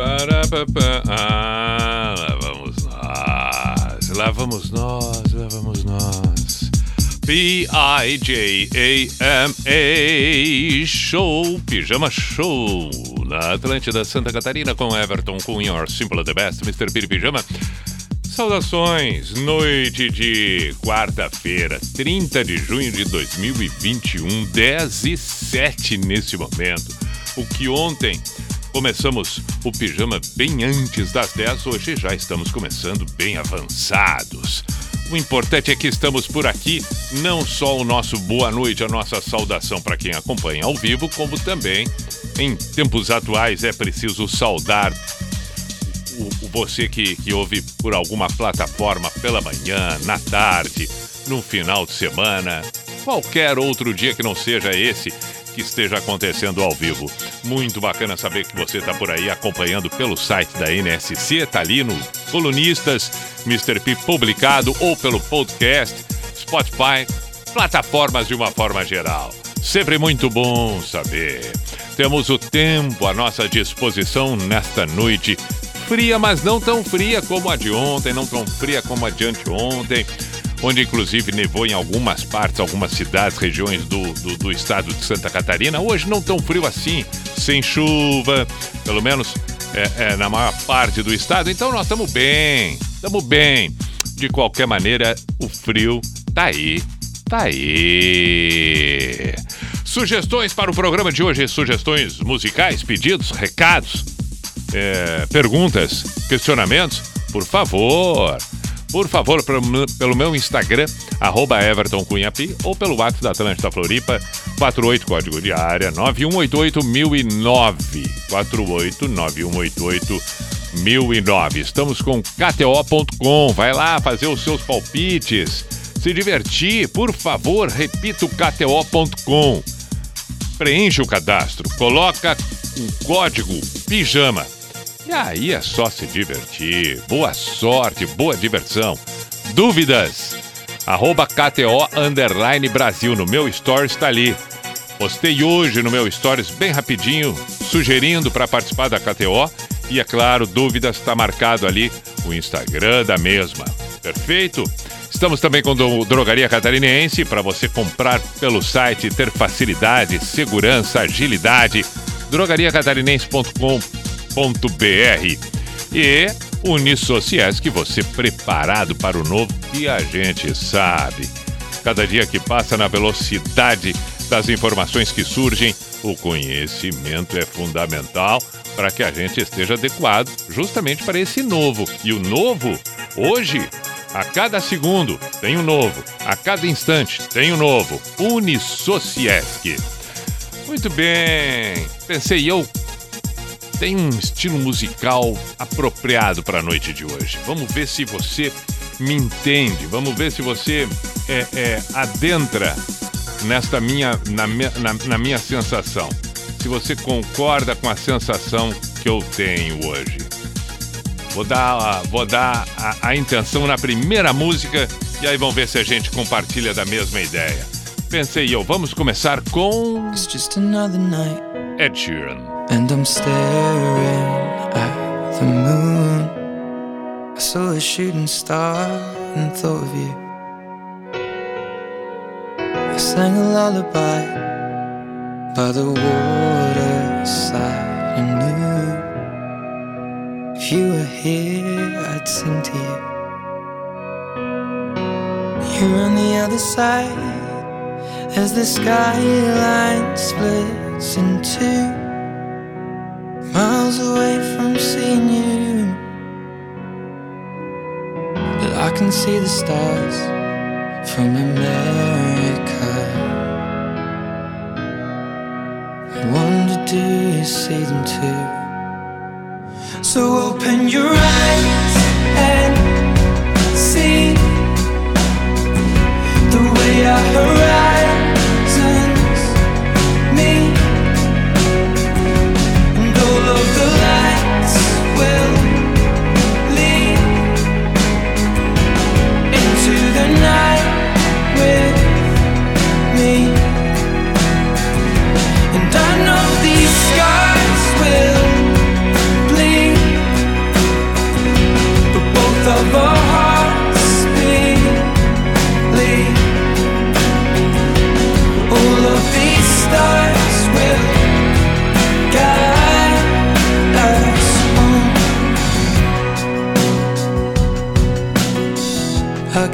Ah, lá vamos nós, lá vamos nós, lá vamos nós. P-I-J-A-M-A Show, Pijama Show, na Atlântida Santa Catarina com Everton Your Simple the Best, Mr. Piri Pijama. Saudações, noite de quarta-feira, 30 de junho de 2021, 10 e 7 nesse momento. O que ontem começamos o pijama bem antes das 10, hoje já estamos começando bem avançados. O importante é que estamos por aqui, não só o nosso boa noite, a nossa saudação para quem acompanha ao vivo, como também em tempos atuais é preciso saudar o, o você que, que ouve por alguma plataforma pela manhã, na tarde, no final de semana, qualquer outro dia que não seja esse que esteja acontecendo ao vivo. Muito bacana saber que você está por aí acompanhando pelo site da NSC, tá ali no Colunistas, Mr. P publicado ou pelo podcast, Spotify, plataformas de uma forma geral. Sempre muito bom saber. Temos o tempo à nossa disposição nesta noite fria, mas não tão fria como a de ontem, não tão fria como a de anteontem, onde inclusive nevou em algumas partes, algumas cidades, regiões do, do, do estado de Santa Catarina. Hoje não tão frio assim, sem chuva, pelo menos é, é, na maior parte do estado. Então nós estamos bem, estamos bem. De qualquer maneira, o frio tá aí, tá aí. Sugestões para o programa de hoje, sugestões musicais, pedidos, recados, é, perguntas, questionamentos, por favor. Por favor, pelo meu Instagram, arroba Everton Cunhapi, ou pelo WhatsApp da Atlântida Floripa, 48 código de área 9188009. 4891881009. Estamos com KTO.com. Vai lá fazer os seus palpites, se divertir. Por favor, repita o KTO.com. Preencha o cadastro, coloca o código PIJAMA e aí é só se divertir. Boa sorte, boa diversão. Dúvidas? Arroba KTO Underline Brasil no meu Stories está ali. Postei hoje no meu Stories bem rapidinho, sugerindo para participar da KTO. E é claro, dúvidas está marcado ali o Instagram da mesma. Perfeito? Estamos também com Drogaria Catarinense para você comprar pelo site, ter facilidade, segurança, agilidade. drogariacatarinense.com.br e Unisociesc, você preparado para o novo que a gente sabe. Cada dia que passa na velocidade das informações que surgem, o conhecimento é fundamental para que a gente esteja adequado justamente para esse novo. E o novo, hoje, a cada segundo tem um novo, a cada instante tem um novo. Unisociesc. Muito bem, pensei eu tem um estilo musical apropriado para a noite de hoje. Vamos ver se você me entende, vamos ver se você é, é, adentra nesta minha na, na, na, minha sensação. Se você concorda com a sensação que eu tenho hoje. Vou dar, vou dar a, a intenção na primeira música e aí vamos ver se a gente compartilha da mesma ideia. Pensei eu, vamos começar com. Ed Sheeran. And I'm staring at the moon. I saw a shooting star and thought of you. I sang a lullaby by the waterside and knew if you were here, I'd sing to you. You're on the other side as the skyline splits in two miles away from seeing you. But I can see the stars from America. I wonder, do you? see them too? So open your eyes and see the way I horizons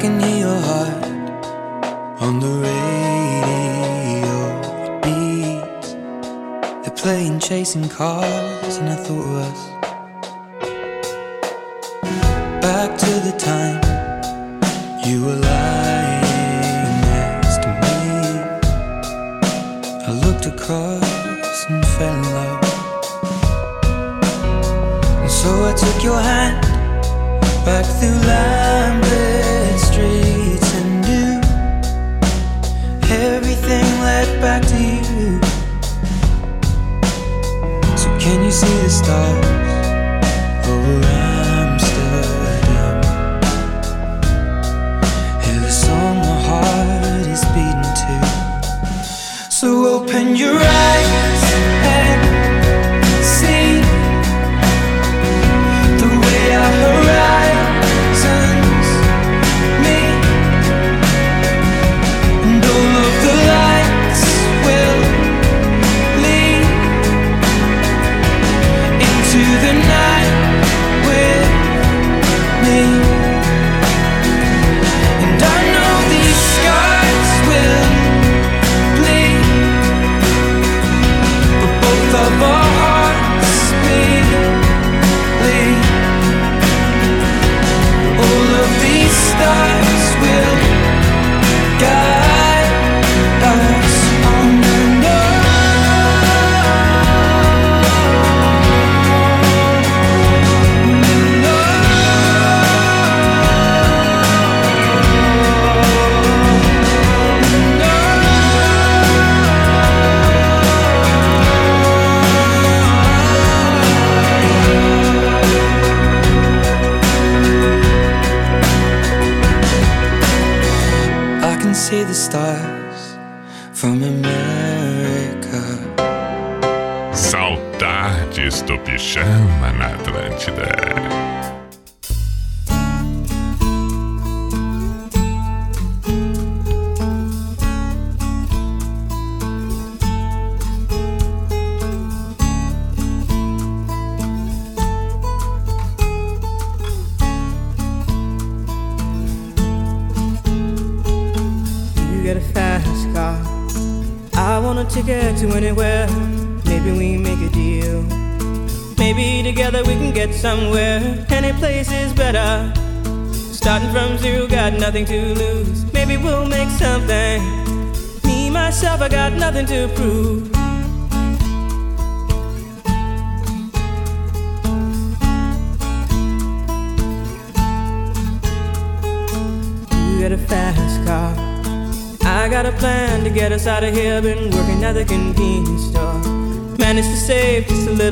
can hear your heart on the radio. It beats. They're playing chasing cars, and I thought of us. Back to the time you were lying next to me. I looked across and fell in love. And so I took your hand back through lamplit back to you. So can you see the stars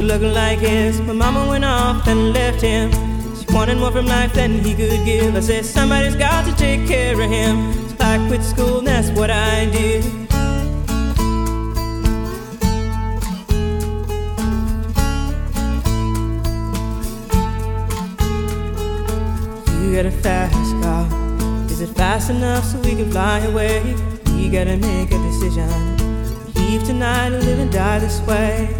to look like his. My mama went off and left him. She wanted more from life than he could give. I said, somebody's got to take care of him. So I quit school, and that's what I did. You got a fast car. Is it fast enough so we can fly away? We gotta make a decision. Leave tonight or live and die this way.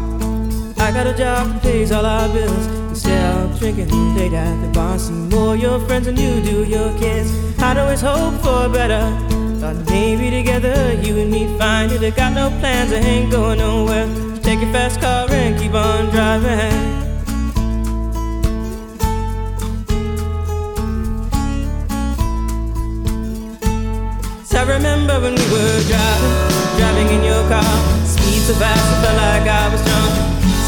I got a job that pays all our bills. Instead of drinking late at the bar, see more your friends than you do your kids. I'd always hope for better. Thought maybe together you and me find it. I got no plans, I ain't going nowhere. Take your fast car and keep on driving. I remember when we were driving, driving in your car. Speed so fast, I felt like I was drunk.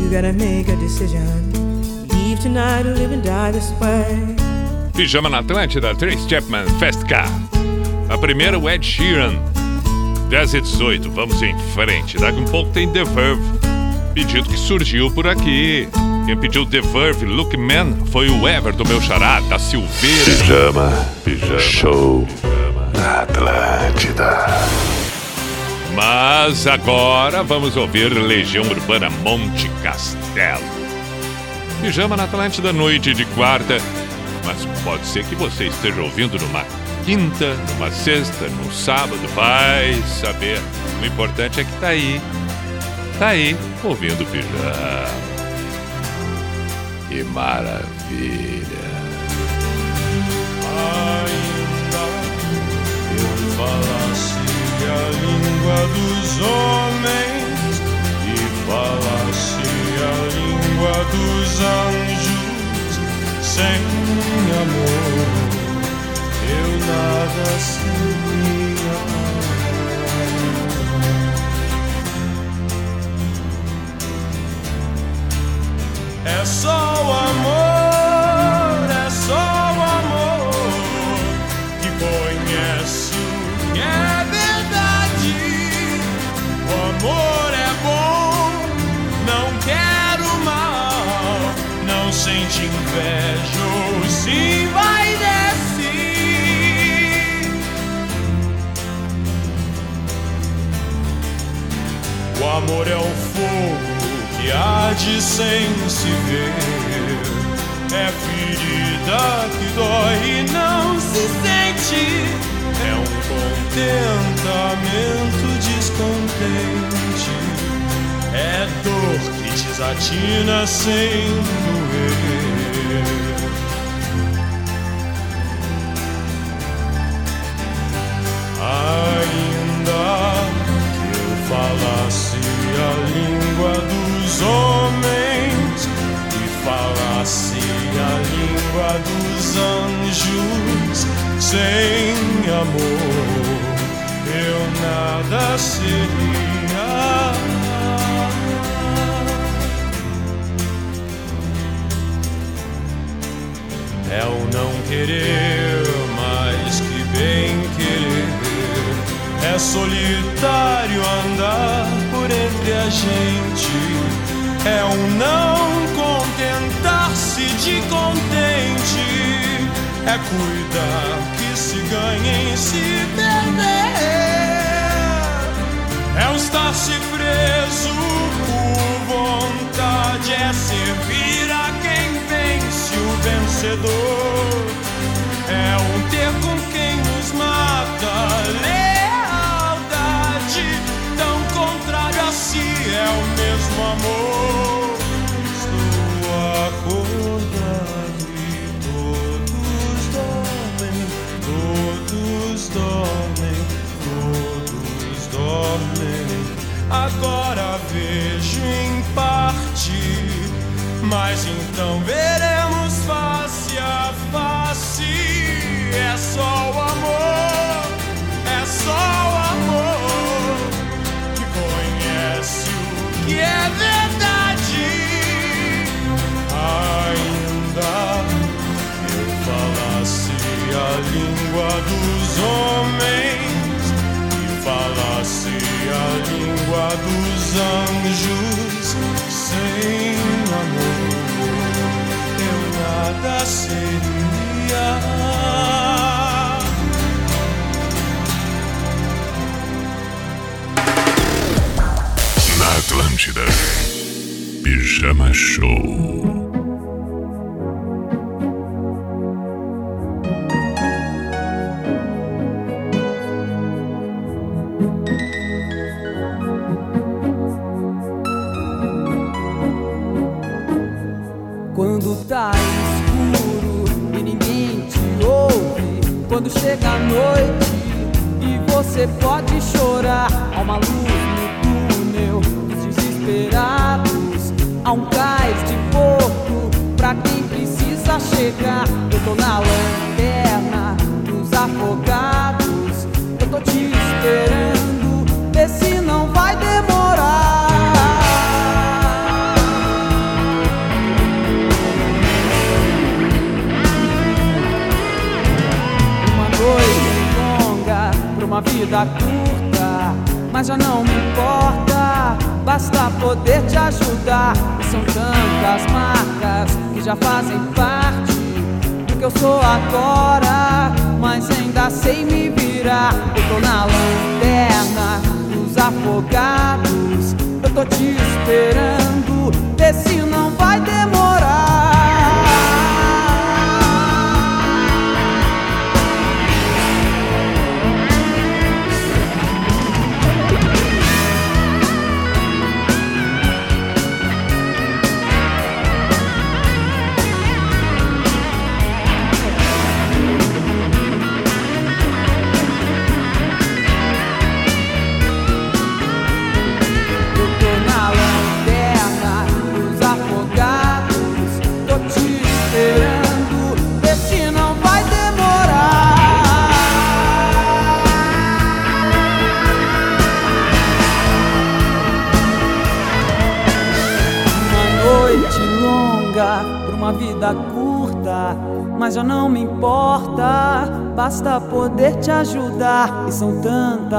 You gotta make a decision. Leave tonight or live and die this way. Pijama na Atlântida, Trace Chapman, Fast Car. A primeira, o Ed Sheeran. 10 e 18, vamos em frente. Daqui um pouco tem The Verve. Pedido que surgiu por aqui. Quem pediu The Verve, Look Man, foi o Everton, meu xará, da Silveira. Pijama, pijama, show na Atlântida. Mas agora vamos ouvir Legião Urbana Monte Castelo. Pijama na Atlântida, noite de quarta. Mas pode ser que você esteja ouvindo numa quinta, numa sexta, num sábado, vai saber. O importante é que tá aí. Tá aí, ouvindo Pijama. Que maravilha. A língua dos homens e falasse a língua dos anjos. Sem amor eu nada seria. É só o amor, ou se vai descer. O amor é o fogo que arde sem se ver. É ferida que dói e não se sente. É um contentamento descontente. É dor que desatina sem doer. Ainda que eu falasse a língua dos homens e falasse a língua dos anjos sem amor eu nada seria é o não querer mais que bem querer. É solitário andar por entre a gente, é o não contentar-se de contente, é cuidar que se ganhe em se perder. É estar-se preso por vontade, é servir vencedor. É um ter com quem nos mata, lealdade, tão contrário a si, é o mesmo amor. Estou acordado e todos dormem, todos dormem, todos dormem. Agora vejo em parte, mas então veremos dos homens e falasse a língua dos anjos sem amor eu nada seria. Na Atlântida. Pijama Show.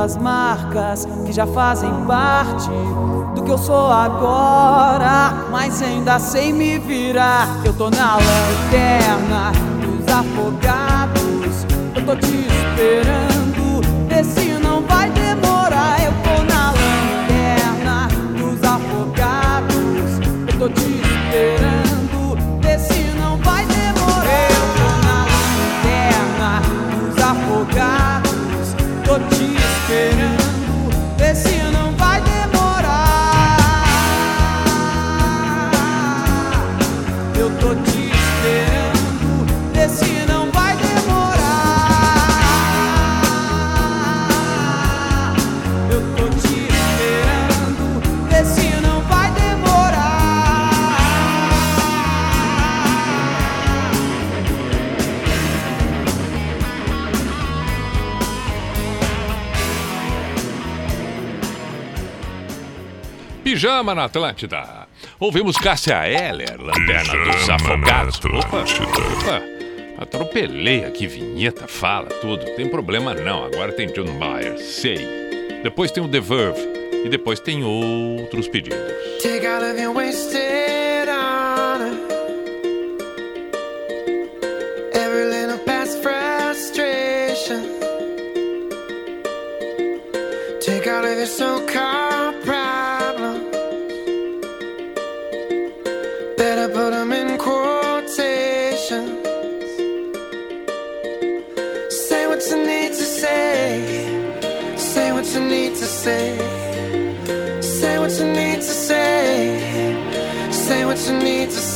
Tantas marcas que já fazem parte do que eu sou agora, mas ainda sei me virar. Eu tô na lanterna dos afogados. Eu tô te esperando, vê se não vai demorar. Eu tô na lanterna dos afogados. Eu tô te esperando, vê se não vai demorar. Eu tô na lanterna dos afogados. Tô te Pijama na Atlântida. Ouvimos Cássia Heller, Lanterna dos Afogados. Opa, opa, atropelei aqui vinheta, fala, tudo. Tem problema não, agora tem John Mayer, sei. Depois tem o The Verve e depois tem outros pedidos. Take out of your wasted honor. Every little past frustration. Take out of your so-called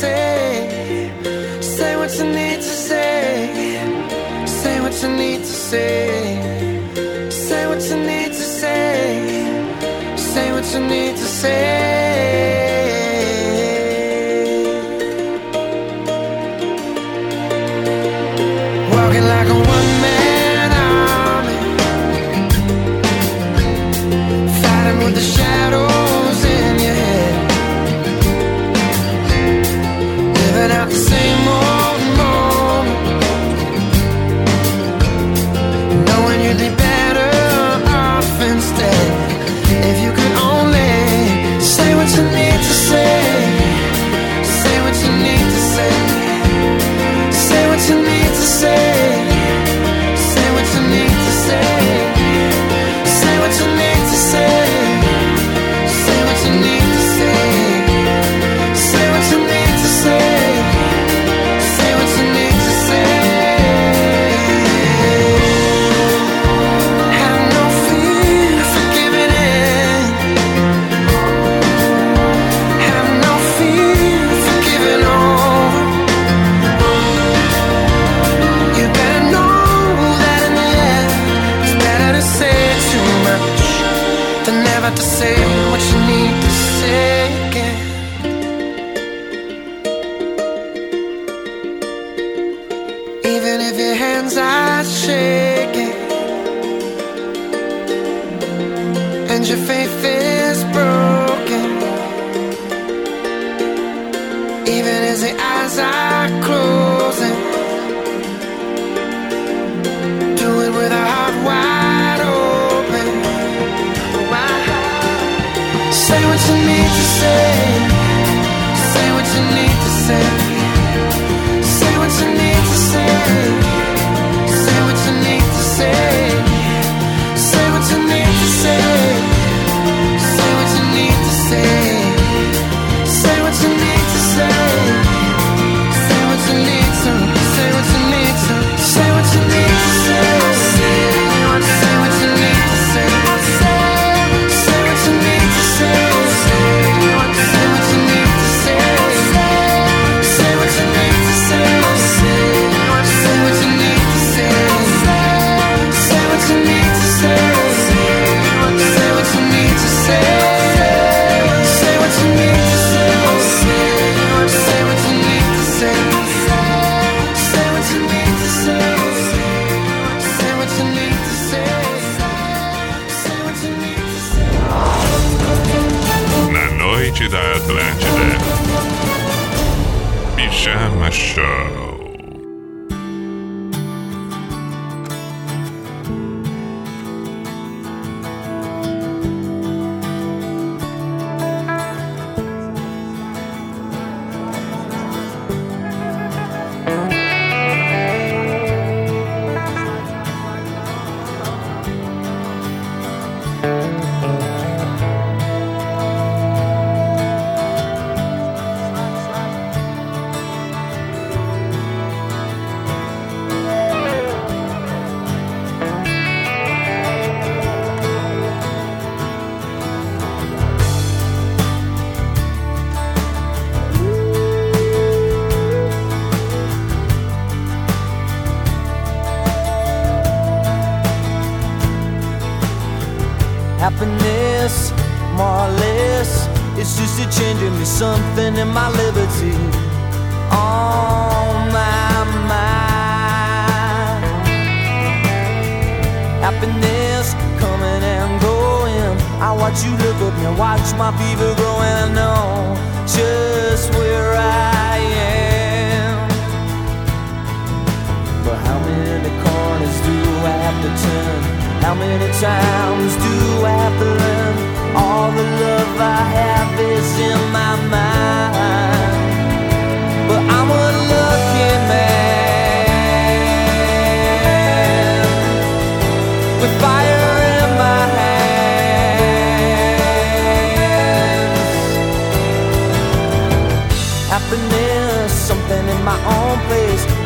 say. Say what you need to say. Say what you need to say. Say what you need to say. Say what you need to say.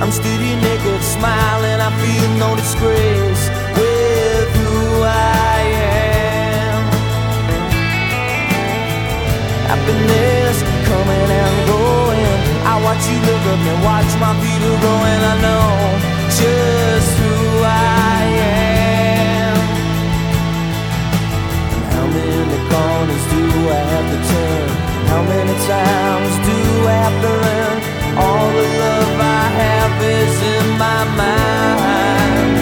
I'm steady naked, smiling. I feel no disgrace with who I am. Happiness coming and going. I watch you look up and watch my feet are growing. I know just who I am. And how many corners do I have to turn? How many times do I have to learn? All the love I have is in my mind.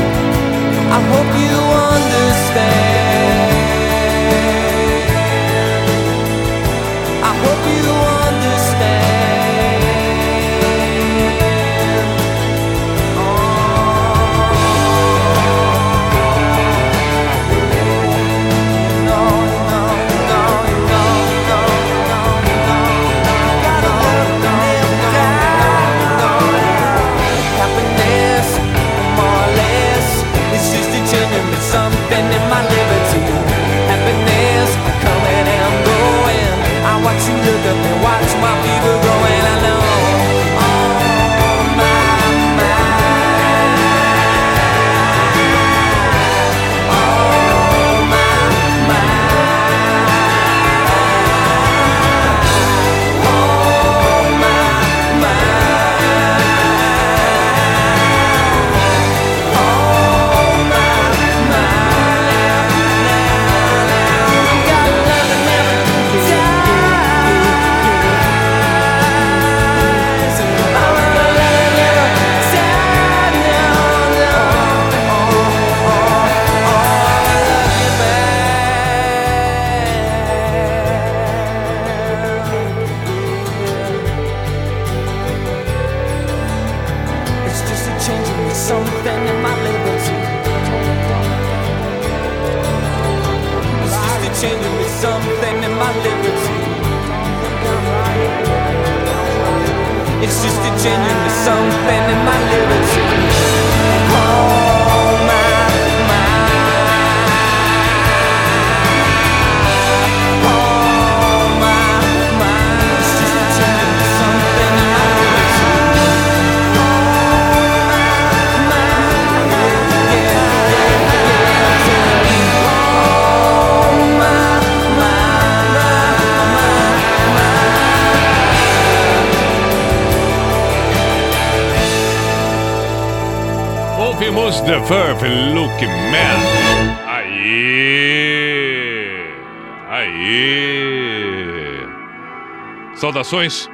I hope you understand. I hope you The Verve, Look Man. Aí! Aí! Saudações,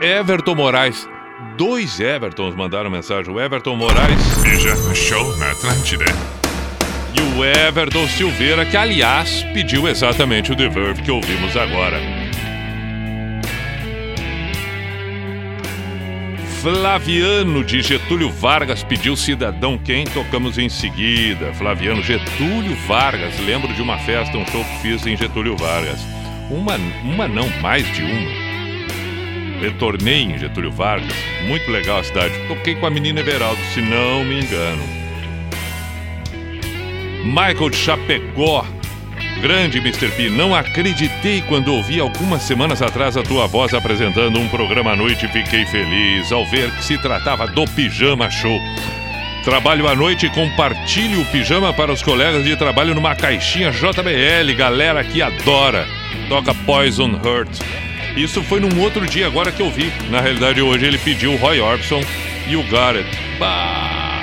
Everton Moraes. Dois Evertons mandaram mensagem. O Everton Moraes Pijama Show na Atlântida. e o Everton Silveira, que aliás pediu exatamente o The Verve que ouvimos agora. Flaviano de Getúlio Vargas pediu Cidadão Quem, tocamos em seguida. Flaviano Getúlio Vargas, lembro de uma festa, um show que fiz em Getúlio Vargas. Uma, uma não, mais de uma. Retornei em Getúlio Vargas, muito legal a cidade. Toquei com a menina Everaldo, se não me engano. Michael de Chapecó. Grande Mr. P, não acreditei quando ouvi algumas semanas atrás a tua voz apresentando um programa à noite e fiquei feliz ao ver que se tratava do Pijama Show. Trabalho à noite e compartilho o pijama para os colegas de trabalho numa caixinha JBL, galera que adora. Toca Poison Hurt. Isso foi num outro dia agora que eu vi. Na realidade, hoje ele pediu o Roy Orbison e o Garrett. Bah,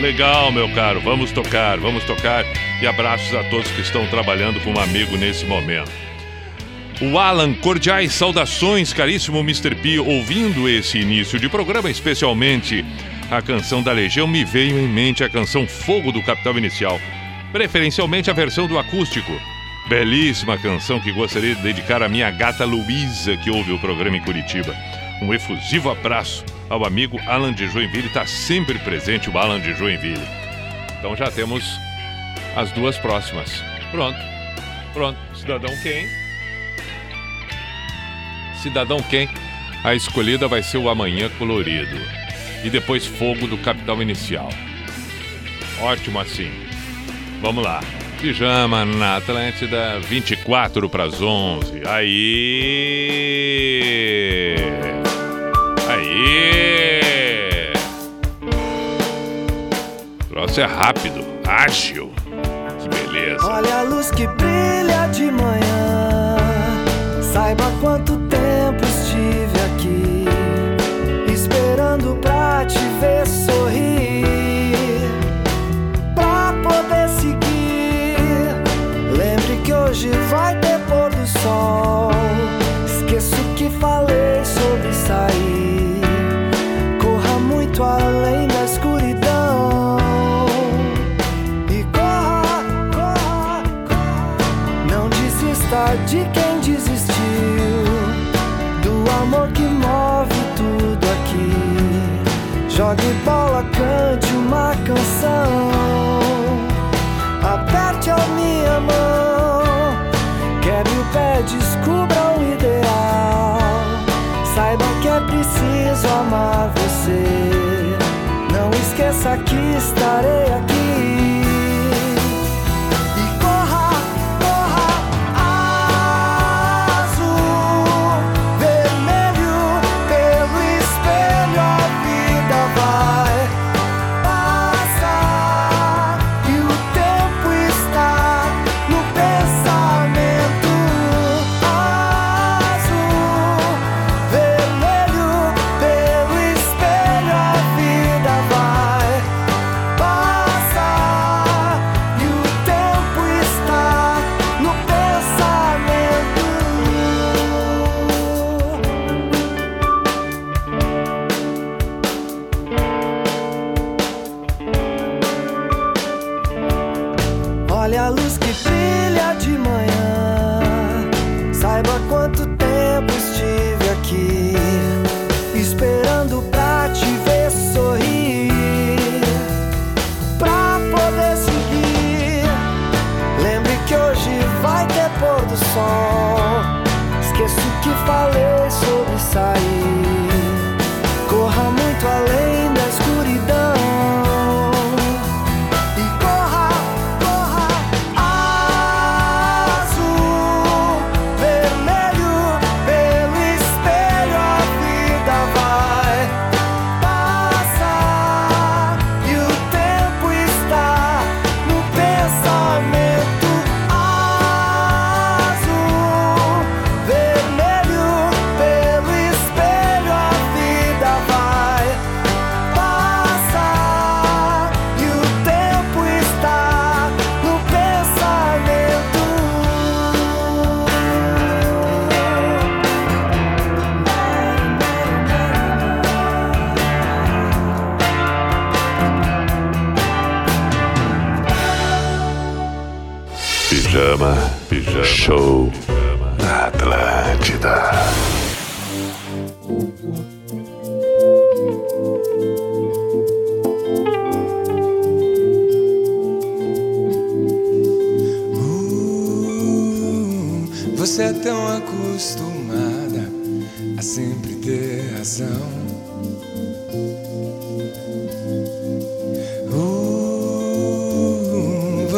legal, meu caro. Vamos tocar, vamos tocar. E abraços a todos que estão trabalhando com um amigo nesse momento. O Alan, cordiais saudações, caríssimo Mr. P. Ouvindo esse início de programa, especialmente a canção da Legião, me veio em mente a canção Fogo do Capital Inicial, preferencialmente a versão do acústico. Belíssima canção que gostaria de dedicar à minha gata Luísa, que ouve o programa em Curitiba. Um efusivo abraço ao amigo Alan de Joinville, está sempre presente o Alan de Joinville. Então já temos as duas próximas. Pronto. Pronto. Cidadão quem? Cidadão quem? A escolhida vai ser o Amanhã Colorido. E depois Fogo do Capital Inicial. Ótimo assim. Vamos lá. Pijama na Atlântida, 24 para as 11. Aí! Aí! O troço é rápido, ágil. Olha a luz que brilha de manhã. Saiba quanto tempo estive aqui esperando pra te ver. você. Não esqueça que estarei aqui. vai ter pôr do sol. Esqueço que falei sobre sair.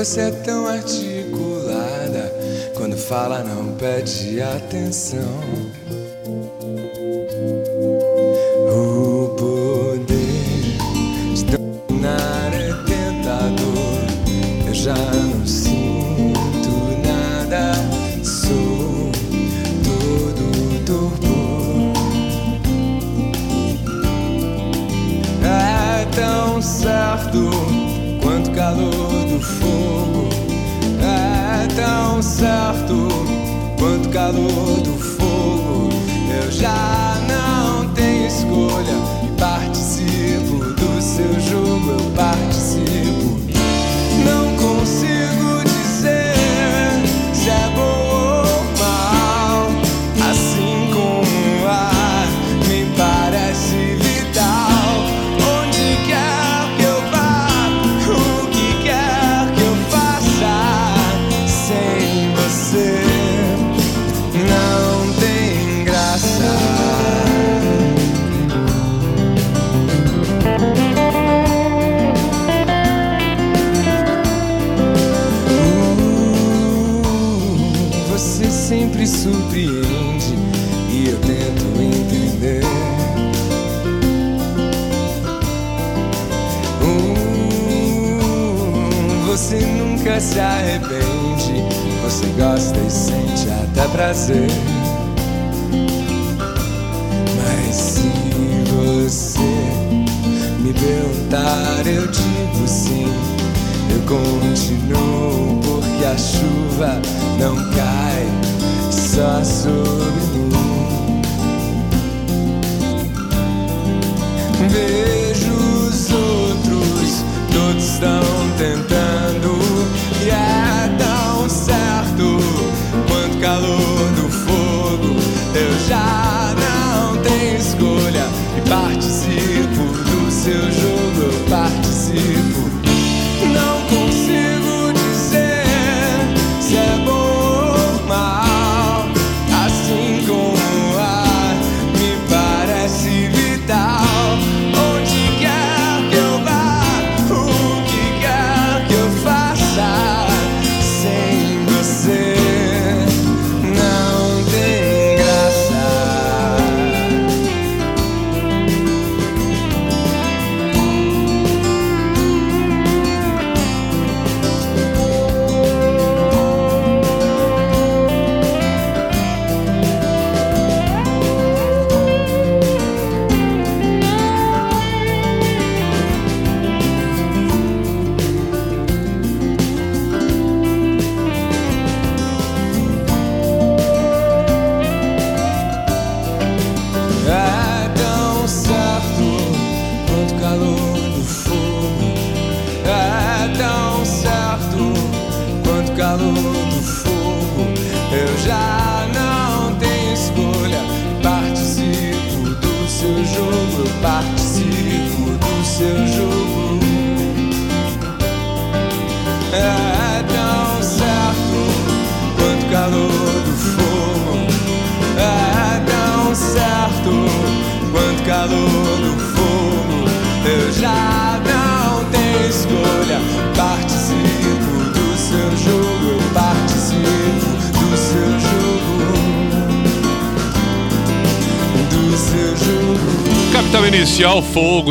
Você é tão articulada, quando fala não pede atenção.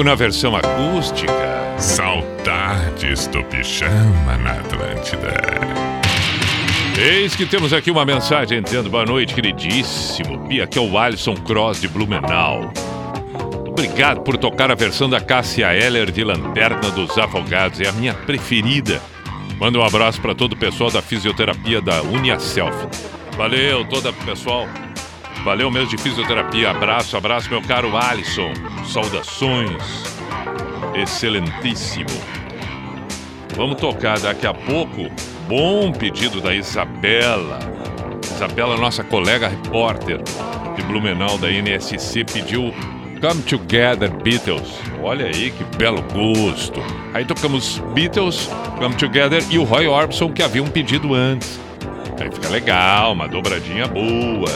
Na versão acústica. Saudades do pijama na Atlântida. Eis que temos aqui uma mensagem dizendo boa noite, queridíssimo. Bia, aqui é o Alisson Cross de Blumenau. Obrigado por tocar a versão da Cássia Eller de Lanterna dos Afogados. É a minha preferida. Manda um abraço para todo o pessoal da fisioterapia da Uniaself. Valeu, todo o pessoal. Valeu mesmo de fisioterapia. Abraço, abraço, meu caro Alisson. Saudações. Excelentíssimo. Vamos tocar daqui a pouco. Bom pedido da Isabela. Isabela, nossa colega repórter de Blumenau da NSC, pediu Come Together Beatles. Olha aí que belo gosto. Aí tocamos Beatles, Come Together e o Roy Orbison que havia um pedido antes. Aí fica legal, uma dobradinha boa.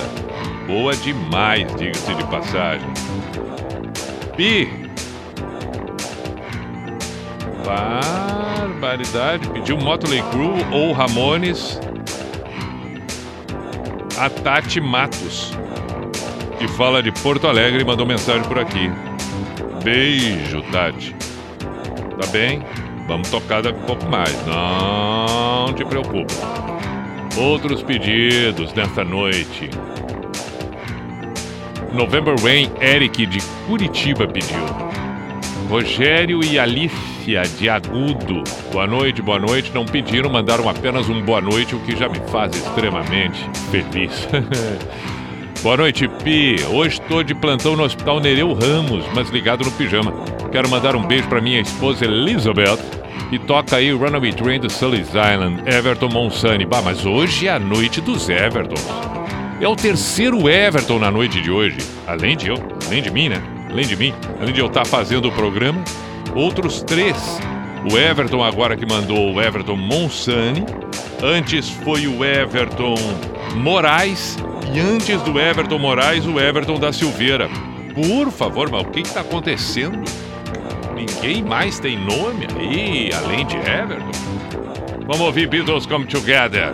Boa demais, diga-se de passagem. Pi, Barbaridade. Pediu Motley Crue ou Ramones. A Tati Matos, que fala de Porto Alegre, mandou mensagem por aqui. Beijo, Tati. Tá bem? Vamos tocar daqui a pouco mais. Não te preocupa. Outros pedidos nesta noite. November Rain, Eric de Curitiba pediu. Rogério e Alicia de Agudo. Boa noite, boa noite. Não pediram, mandaram apenas um boa noite, o que já me faz extremamente feliz. boa noite, Pi. Hoje estou de plantão no Hospital Nereu Ramos, mas ligado no pijama. Quero mandar um beijo para minha esposa Elizabeth. E toca aí Runaway Train do Sully's Island, Everton Monsani. Bah, mas hoje é a noite dos Evertons. É o terceiro Everton na noite de hoje. Além de eu, além de mim, né? Além de mim, além de eu estar fazendo o programa, outros três. O Everton agora que mandou o Everton Monsani. Antes foi o Everton Moraes. E antes do Everton Moraes, o Everton da Silveira. Por favor, mas o que está acontecendo? Ninguém mais tem nome aí, além de Everton? Vamos ouvir Beatles Come Together.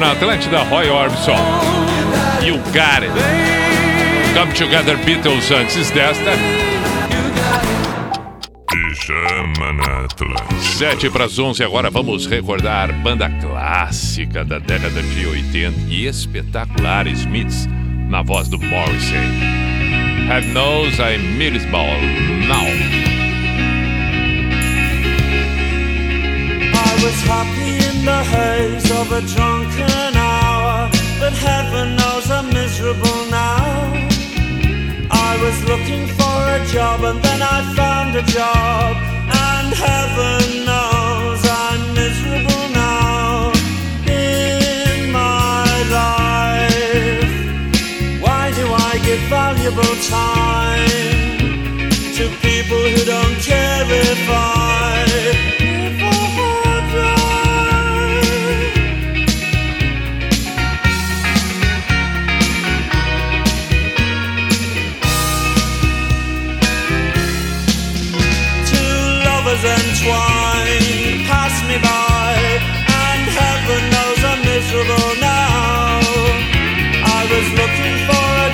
na Atlântida, Roy Orbison. You got it. Come Together Beatles antes desta. Pijama na Atlântida. 7 para as 11 agora vamos recordar banda clássica da década de 80 e espetacular Smiths na voz do Morrissey. Have knows I'm ball now. I was happy in the haze of a drunken hour, but heaven knows I'm miserable now. I was looking for a job and then I found a job, and heaven knows I'm miserable now in my life. Why do I give valuable time to people who don't care if I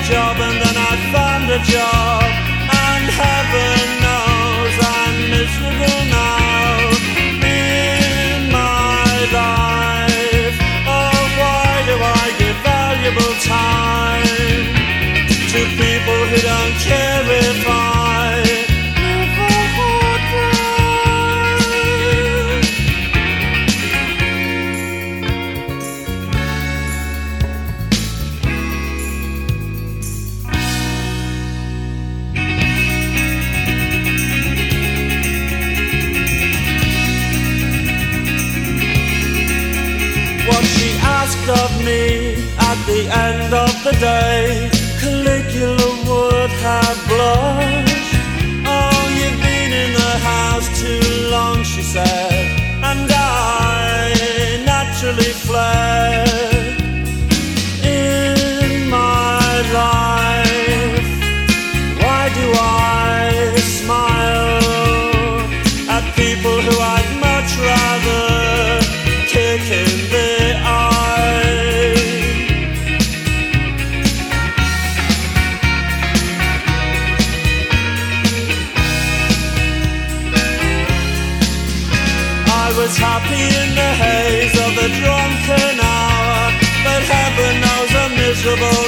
job and then I found a job, the end of the day, Caligula would have blushed. Oh, you've been in the house too long, she said, and I naturally fled I'm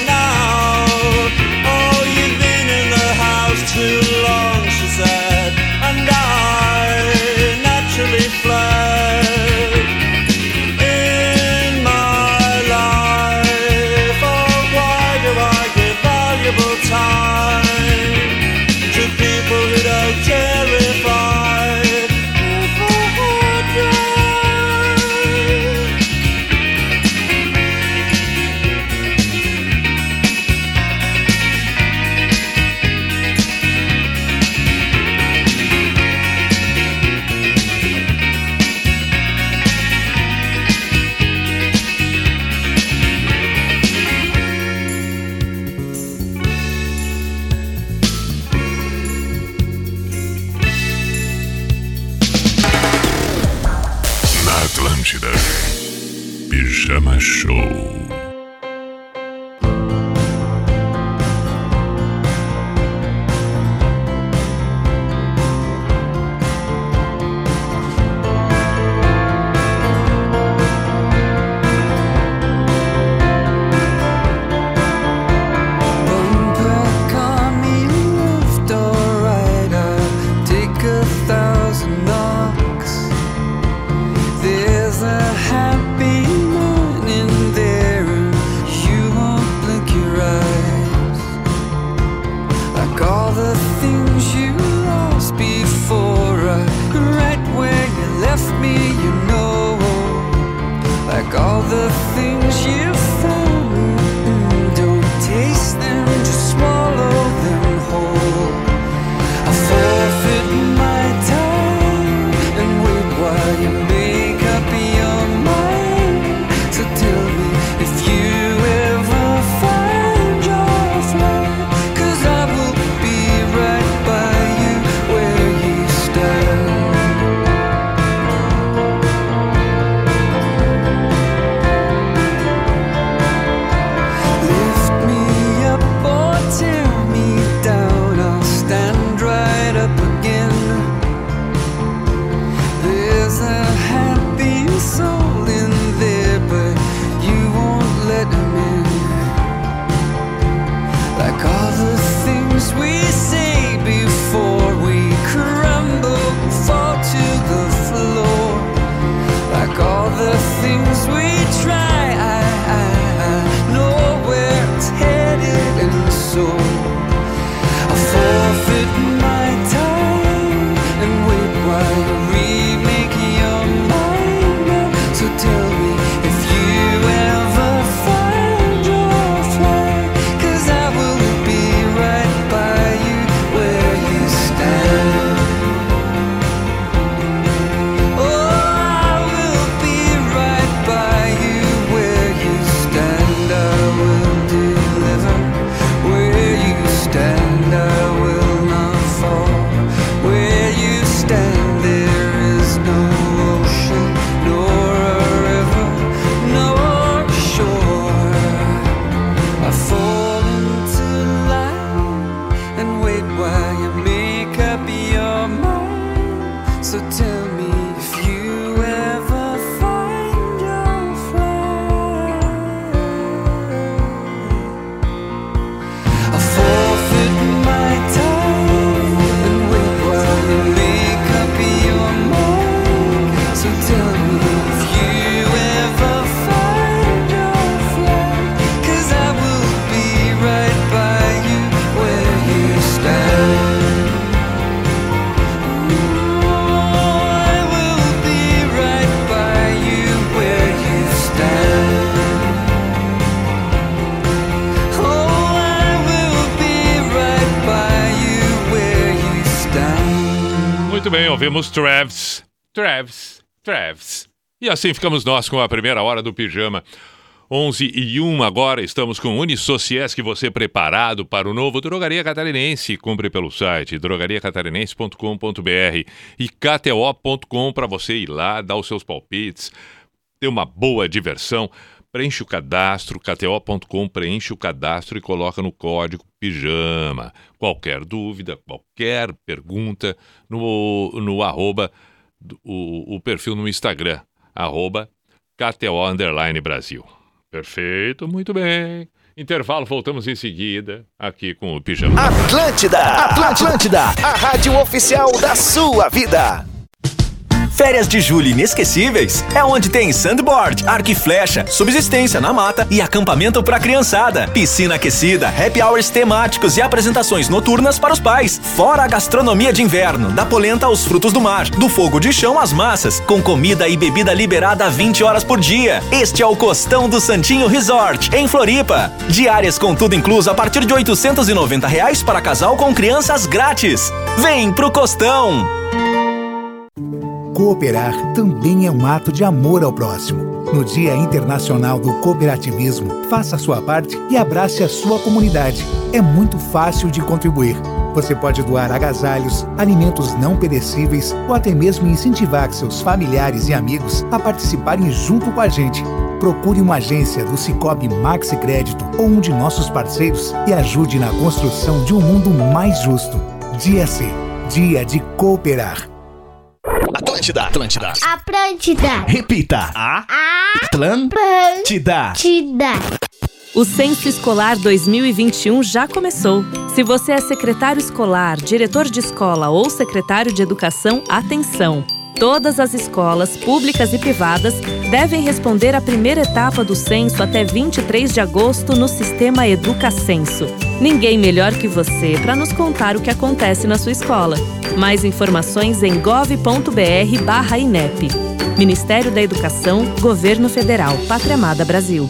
ouvimos Travis, Travis, Travis. E assim ficamos nós com a primeira hora do pijama. 11 e 1 agora, estamos com Unisociesc, você preparado para o novo Drogaria Catarinense. Compre pelo site drogariacatarinense.com.br e kto.com para você ir lá, dar os seus palpites, ter uma boa diversão. Preenche o cadastro, kto.com, preenche o cadastro e coloca no código pijama. Qualquer dúvida, qualquer pergunta, no, no arroba, do- o, o perfil no Instagram, arroba KTO Underline Brasil. Perfeito, muito bem. Intervalo, voltamos em seguida aqui com o Pijama. Atlântida, Atlântida, a rádio oficial da sua vida. Férias de julho inesquecíveis é onde tem sandboard, arco e flecha, subsistência na mata e acampamento pra criançada. Piscina aquecida, happy hours temáticos e apresentações noturnas para os pais. Fora a gastronomia de inverno, da polenta aos frutos do mar, do fogo de chão às massas, com comida e bebida liberada 20 horas por dia. Este é o Costão do Santinho Resort, em Floripa. Diárias com tudo incluso a partir de 890 reais para casal com crianças grátis. Vem pro Costão! Cooperar também é um ato de amor ao próximo. No Dia Internacional do Cooperativismo, faça a sua parte e abrace a sua comunidade. É muito fácil de contribuir. Você pode doar agasalhos, alimentos não perecíveis ou até mesmo incentivar seus familiares e amigos a participarem junto com a gente. Procure uma agência do Cicobi Maxi Crédito ou um de nossos parceiros e ajude na construção de um mundo mais justo. Dia C. Dia de cooperar. Atlântida, Atlântida. Atlântida. Repita. A. Atlântida. Atlântida. O Censo Escolar 2021 já começou. Se você é secretário escolar, diretor de escola ou secretário de educação, atenção! Todas as escolas, públicas e privadas, devem responder à primeira etapa do censo até 23 de agosto no sistema EducaCenso. Ninguém melhor que você para nos contar o que acontece na sua escola. Mais informações em gov.br/inep. Ministério da Educação, Governo Federal, Pátria Amada Brasil.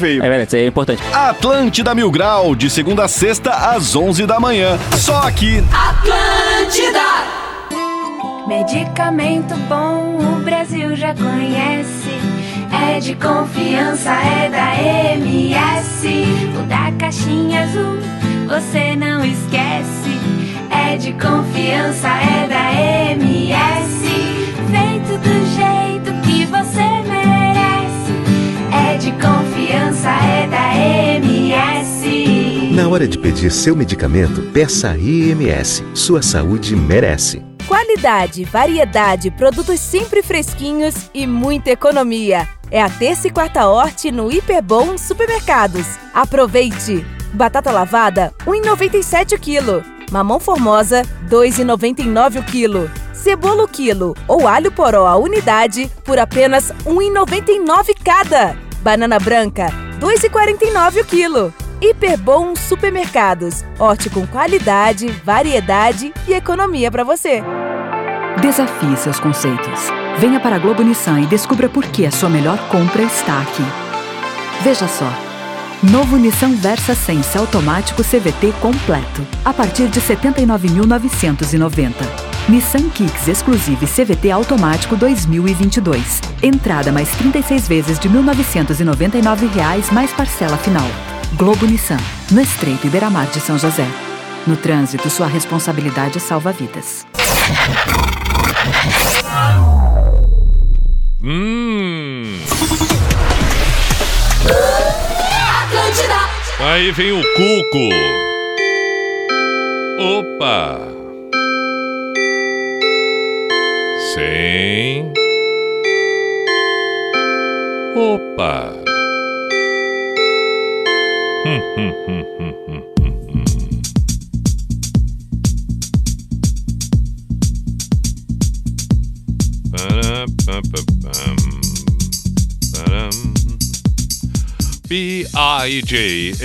veio. É verdade, isso aí é importante. Atlântida Mil Grau, de segunda a sexta, às 11 da manhã. Só aqui. Atlântida! Medicamento bom o Brasil já conhece. É de confiança, é da MS. O da caixinha azul você não esquece. É de confiança, é da MS. Na hora de pedir seu medicamento, peça a IMS. Sua saúde merece. Qualidade, variedade, produtos sempre fresquinhos e muita economia. É a terça e quarta horte no Hiperbom Supermercados. Aproveite! Batata lavada, 1,97 o quilo. Mamão formosa, 2,99 o quilo. Cebola quilo ou alho poró a unidade por apenas 1,99 cada. Banana branca, 2,49 o quilo. Hiperbom Supermercados. Horte com qualidade, variedade e economia para você. Desafie seus conceitos. Venha para a Globo Nissan e descubra por que a sua melhor compra está aqui. Veja só. Novo Nissan Versa Sense automático CVT completo, a partir de R$ 79.990. Nissan Kicks Exclusive CVT automático 2022. Entrada mais 36 vezes de 1.999 reais mais parcela final. Globo Nissan, no Estreito Iberamar de São José. No trânsito, sua responsabilidade salva vidas. Hum. Aí vem o Cuco. Opa. Sem. Opa. P-I-J-A-M-A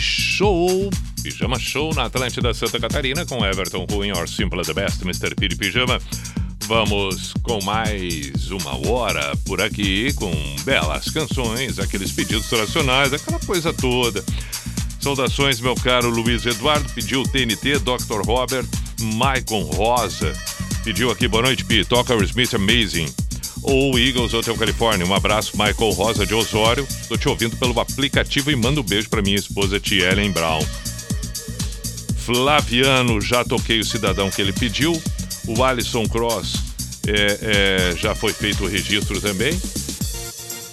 Show. Pijama Show na Atlântida Santa Catarina com Everton Ruin, or Simple the Best, Mr. P de Pijama. Vamos com mais uma hora por aqui com belas canções, aqueles pedidos tradicionais, aquela coisa toda. Saudações, meu caro Luiz Eduardo, pediu TNT, Dr. Robert, Maicon Rosa, pediu aqui, boa noite, Pi, toca Smith Amazing ou Eagles Hotel Califórnia. Um abraço, Michael Rosa de Osório. Estou te ouvindo pelo aplicativo e mando um beijo para minha esposa Tia Ellen Brown. Flaviano, já toquei o cidadão que ele pediu. O Alisson Cross, é, é, já foi feito o registro também.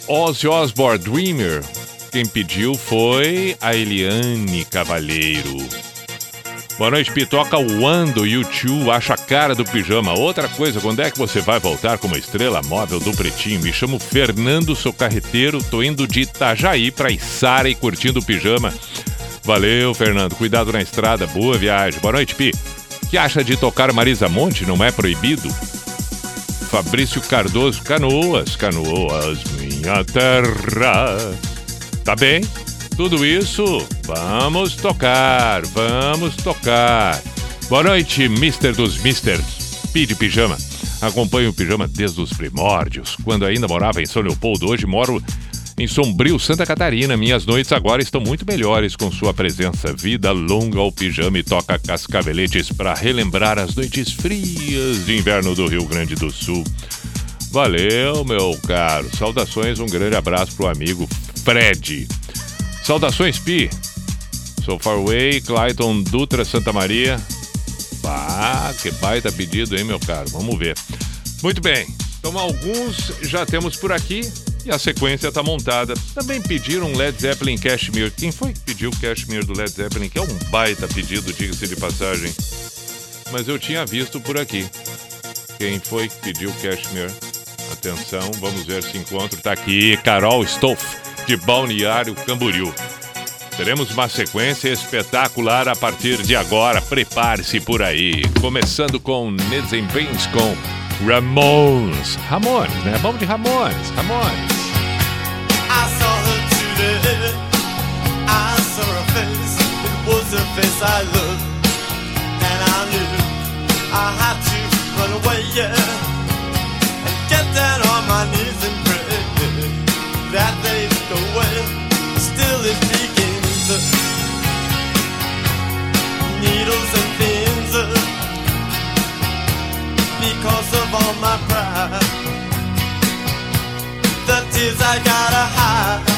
Ozzy Osbourne Dreamer, quem pediu foi a Eliane Cavalheiro. Boa noite, Pitoca. O Ando YouTube acha a cara do pijama. Outra coisa, quando é que você vai voltar como estrela móvel do Pretinho? Me chamo Fernando, sou carreteiro, tô indo de Itajaí pra Içara e curtindo o pijama. Valeu, Fernando. Cuidado na estrada. Boa viagem. Boa noite, Pi. Que acha de tocar Marisa Monte? Não é proibido? Fabrício Cardoso, Canoas, Canoas, minha terra. Tá bem? Tudo isso, vamos tocar, vamos tocar. Boa noite, Mister dos Misters. Pi de Pijama. Acompanho o Pijama desde os primórdios. Quando ainda morava em São Leopoldo, hoje moro em Sombrio, Santa Catarina. Minhas noites agora estão muito melhores com sua presença. Vida longa ao Pijama e toca cascaveletes para relembrar as noites frias de inverno do Rio Grande do Sul. Valeu, meu caro. Saudações, um grande abraço pro amigo Fred. Saudações, Pi. So Far Away, Clayton Dutra, Santa Maria. Ah, que baita pedido, hein, meu caro? Vamos ver. Muito bem. Então, alguns já temos por aqui e a sequência está montada. Também pediram Led Zeppelin Cashmere. Quem foi que pediu Cashmere do Led Zeppelin? Que é um baita pedido, diga-se de passagem. Mas eu tinha visto por aqui. Quem foi que pediu Cashmere? Atenção, vamos ver se encontro. Tá aqui, Carol Stoff, de Balneário Camboriú. Teremos uma sequência espetacular a partir de agora. Prepare-se por aí. Começando com Nezenbens com Ramones. Ramones, né? Vamos de Ramones. Ramones. I saw her today. I saw her face. It was the face I loved. And I knew I had to run away, yeah. And get down on my knees all my pride. The tears I gotta hide.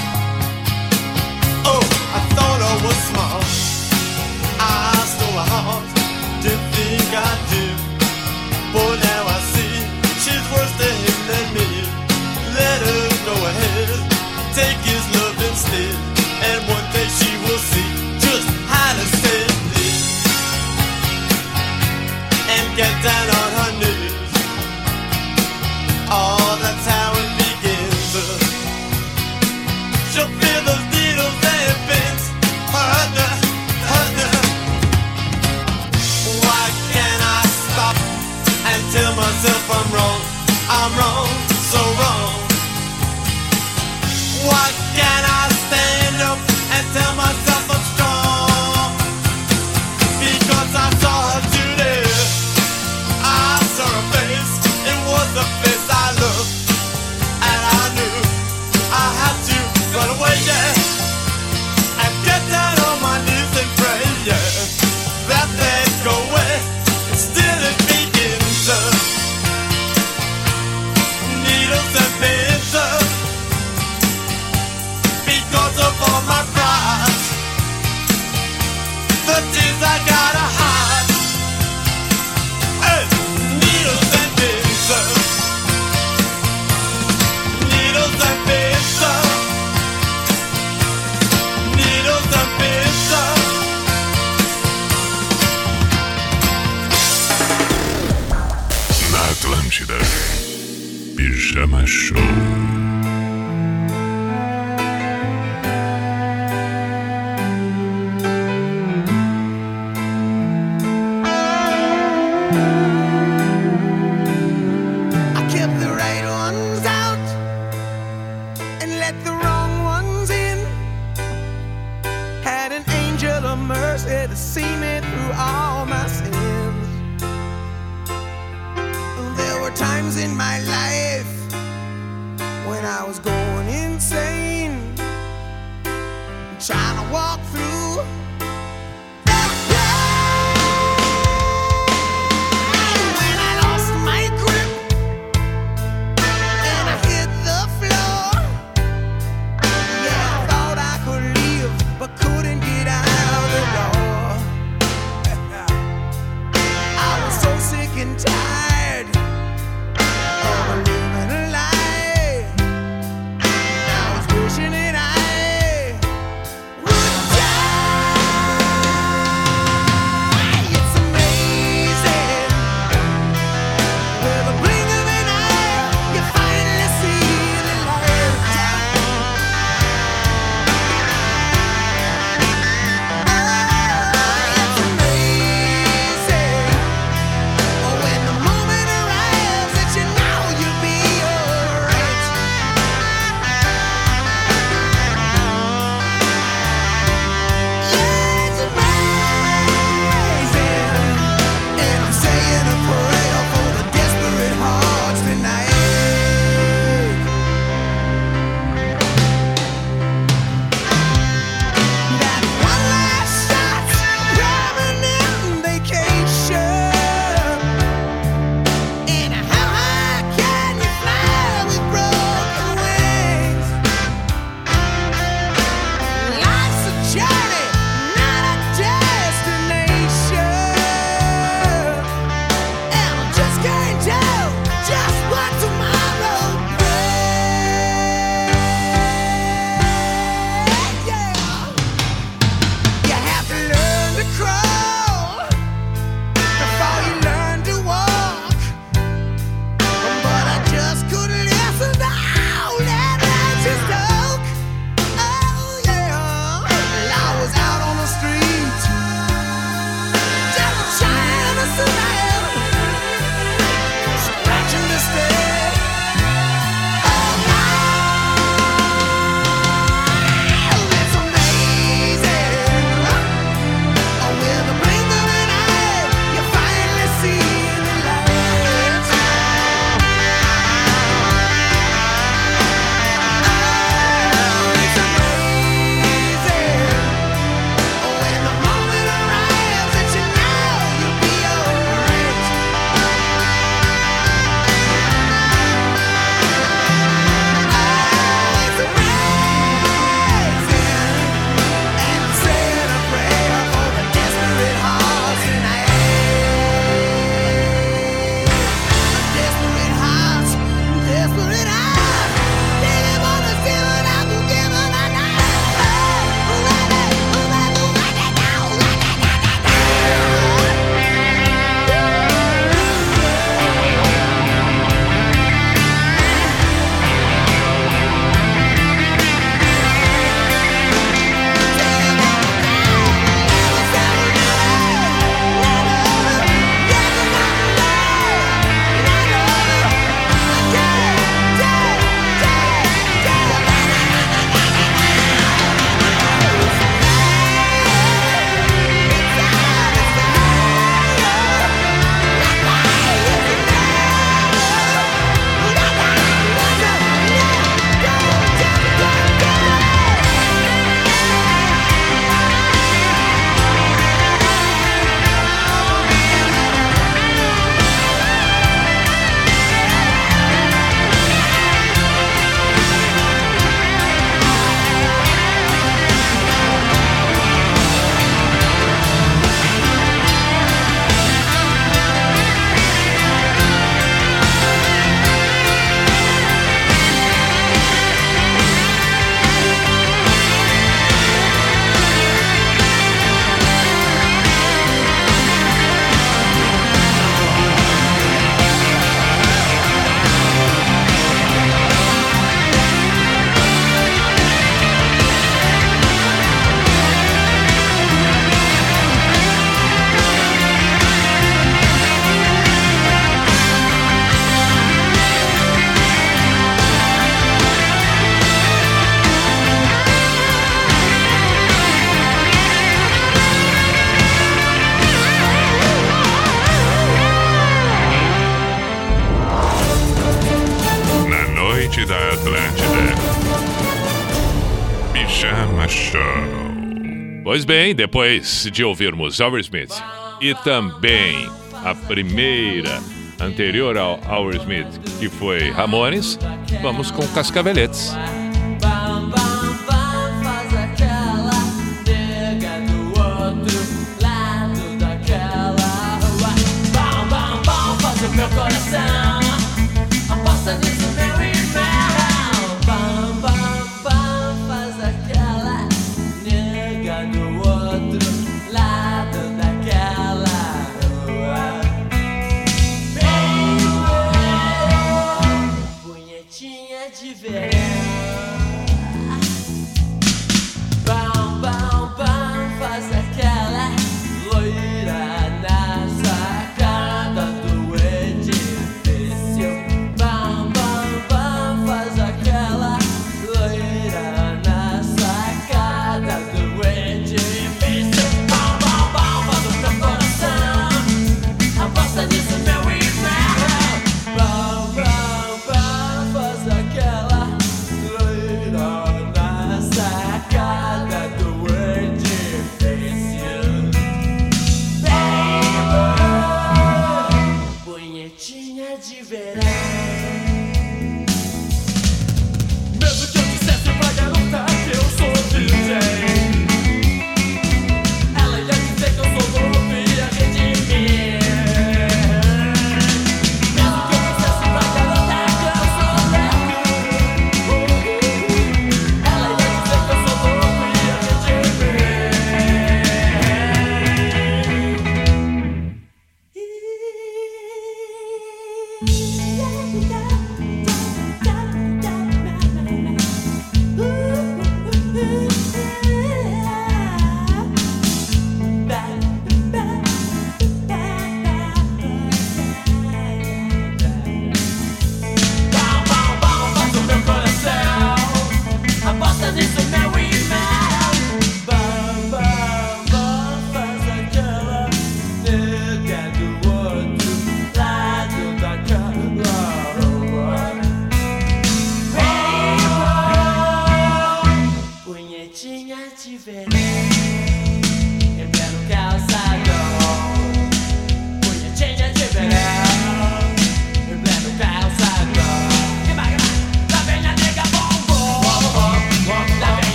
depois de ouvirmos Aerosmith e também a primeira anterior ao Aerosmith, que foi Ramones, vamos com Cascaveletes.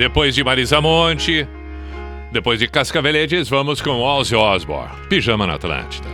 Depois de Marisa Monte, depois de Cascaveledes, vamos com Ozzy Osbourne, Pijama na Atlântida.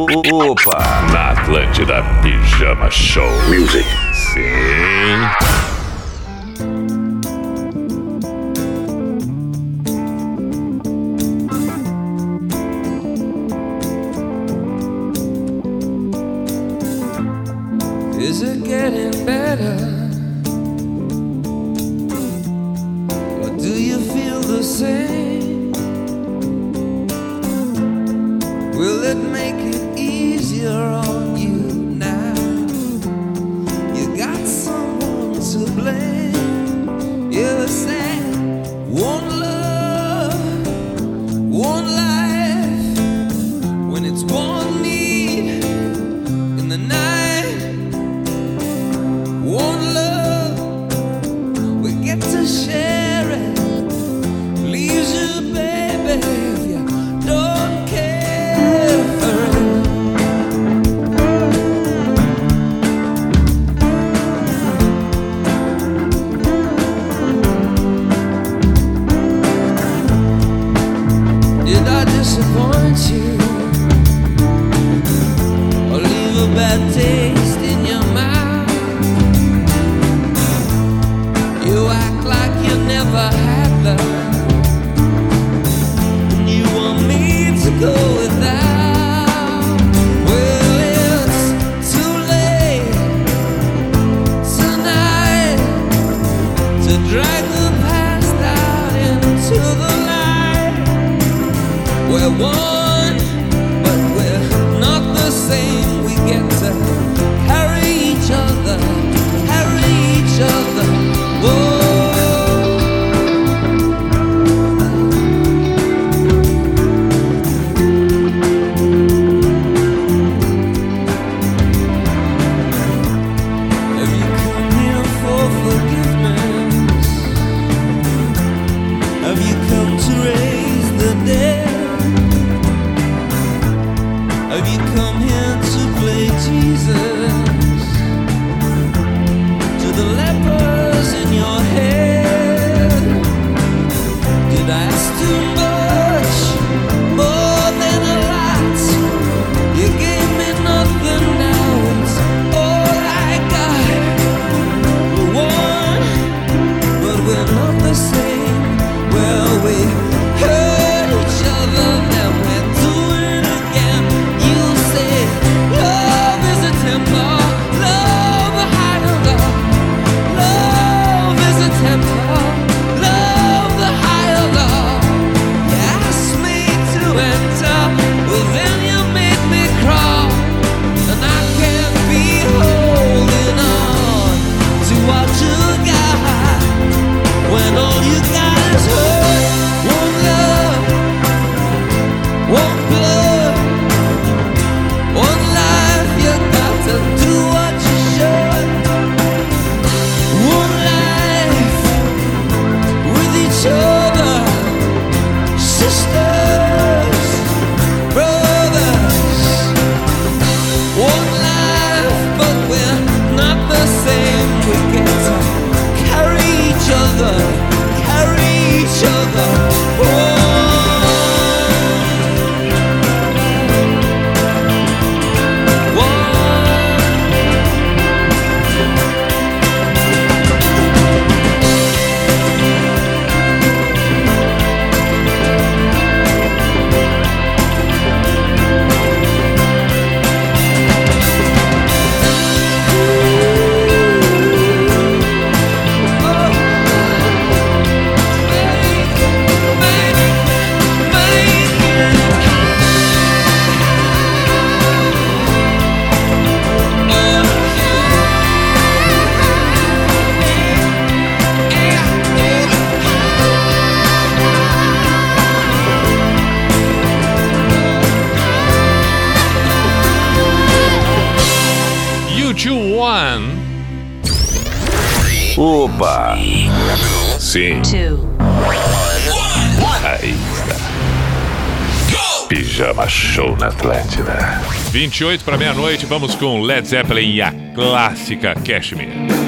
Opa! Na Atlântida Pijama Show. Music. 28 para meia-noite, vamos com Led Zeppelin e a clássica Cashmere.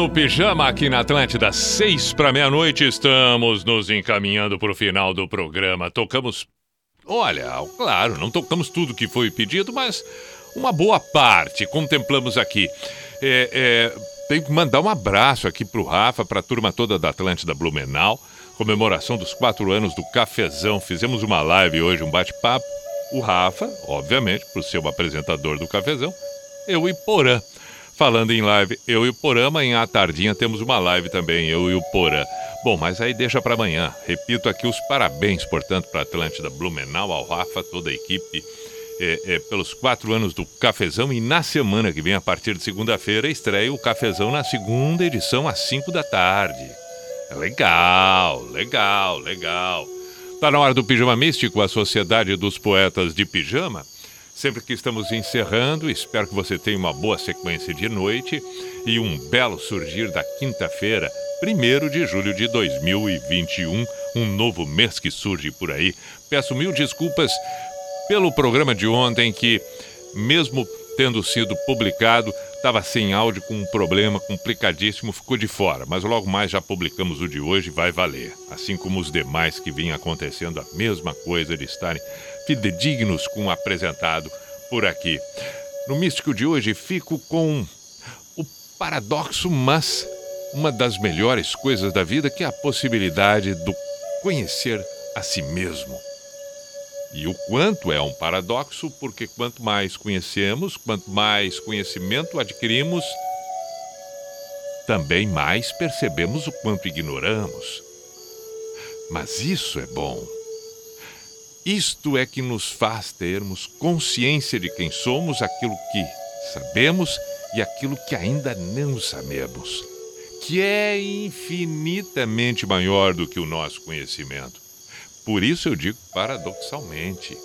No pijama aqui na Atlântida, seis para meia-noite. Estamos nos encaminhando para o final do programa. Tocamos, olha, claro, não tocamos tudo que foi pedido, mas uma boa parte contemplamos aqui. É, é, tenho que mandar um abraço aqui para o Rafa, para a turma toda da Atlântida Blumenau. Comemoração dos quatro anos do Cafezão. Fizemos uma live hoje, um bate-papo. O Rafa, obviamente, por ser o apresentador do Cafezão, eu e Porã. Falando em live, eu e o Porã, amanhã à tardinha temos uma live também, eu e o Porã. Bom, mas aí deixa para amanhã. Repito aqui os parabéns, portanto, para Atlântida Blumenau, ao Rafa, toda a equipe, é, é, pelos quatro anos do Cafezão. E na semana que vem, a partir de segunda-feira, estreia o Cafezão na segunda edição, às 5 da tarde. É legal, legal, legal. Tá na hora do Pijama Místico, a Sociedade dos Poetas de Pijama. Sempre que estamos encerrando, espero que você tenha uma boa sequência de noite e um belo surgir da quinta-feira, 1 de julho de 2021, um novo mês que surge por aí. Peço mil desculpas pelo programa de ontem que, mesmo tendo sido publicado, estava sem áudio com um problema complicadíssimo, ficou de fora. Mas logo mais já publicamos o de hoje e vai valer. Assim como os demais que vinham acontecendo, a mesma coisa de estarem fidedignos com o apresentado por aqui. No Místico de hoje fico com o paradoxo, mas uma das melhores coisas da vida, que é a possibilidade do conhecer a si mesmo. E o quanto é um paradoxo, porque quanto mais conhecemos, quanto mais conhecimento adquirimos, também mais percebemos o quanto ignoramos. Mas isso é bom. Isto é que nos faz termos consciência de quem somos, aquilo que sabemos e aquilo que ainda não sabemos, que é infinitamente maior do que o nosso conhecimento. Por isso eu digo paradoxalmente.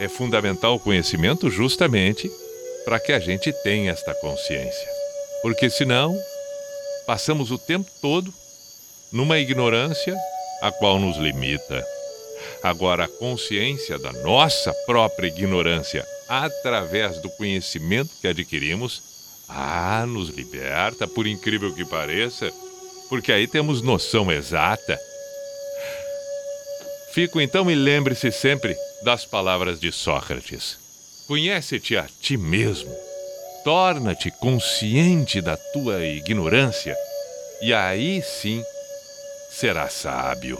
É fundamental o conhecimento justamente para que a gente tenha esta consciência. Porque senão, passamos o tempo todo numa ignorância a qual nos limita. Agora, a consciência da nossa própria ignorância através do conhecimento que adquirimos, ah, nos liberta, por incrível que pareça, porque aí temos noção exata Fico então e lembre-se sempre das palavras de Sócrates. Conhece-te a ti mesmo, torna-te consciente da tua ignorância, e aí sim serás sábio.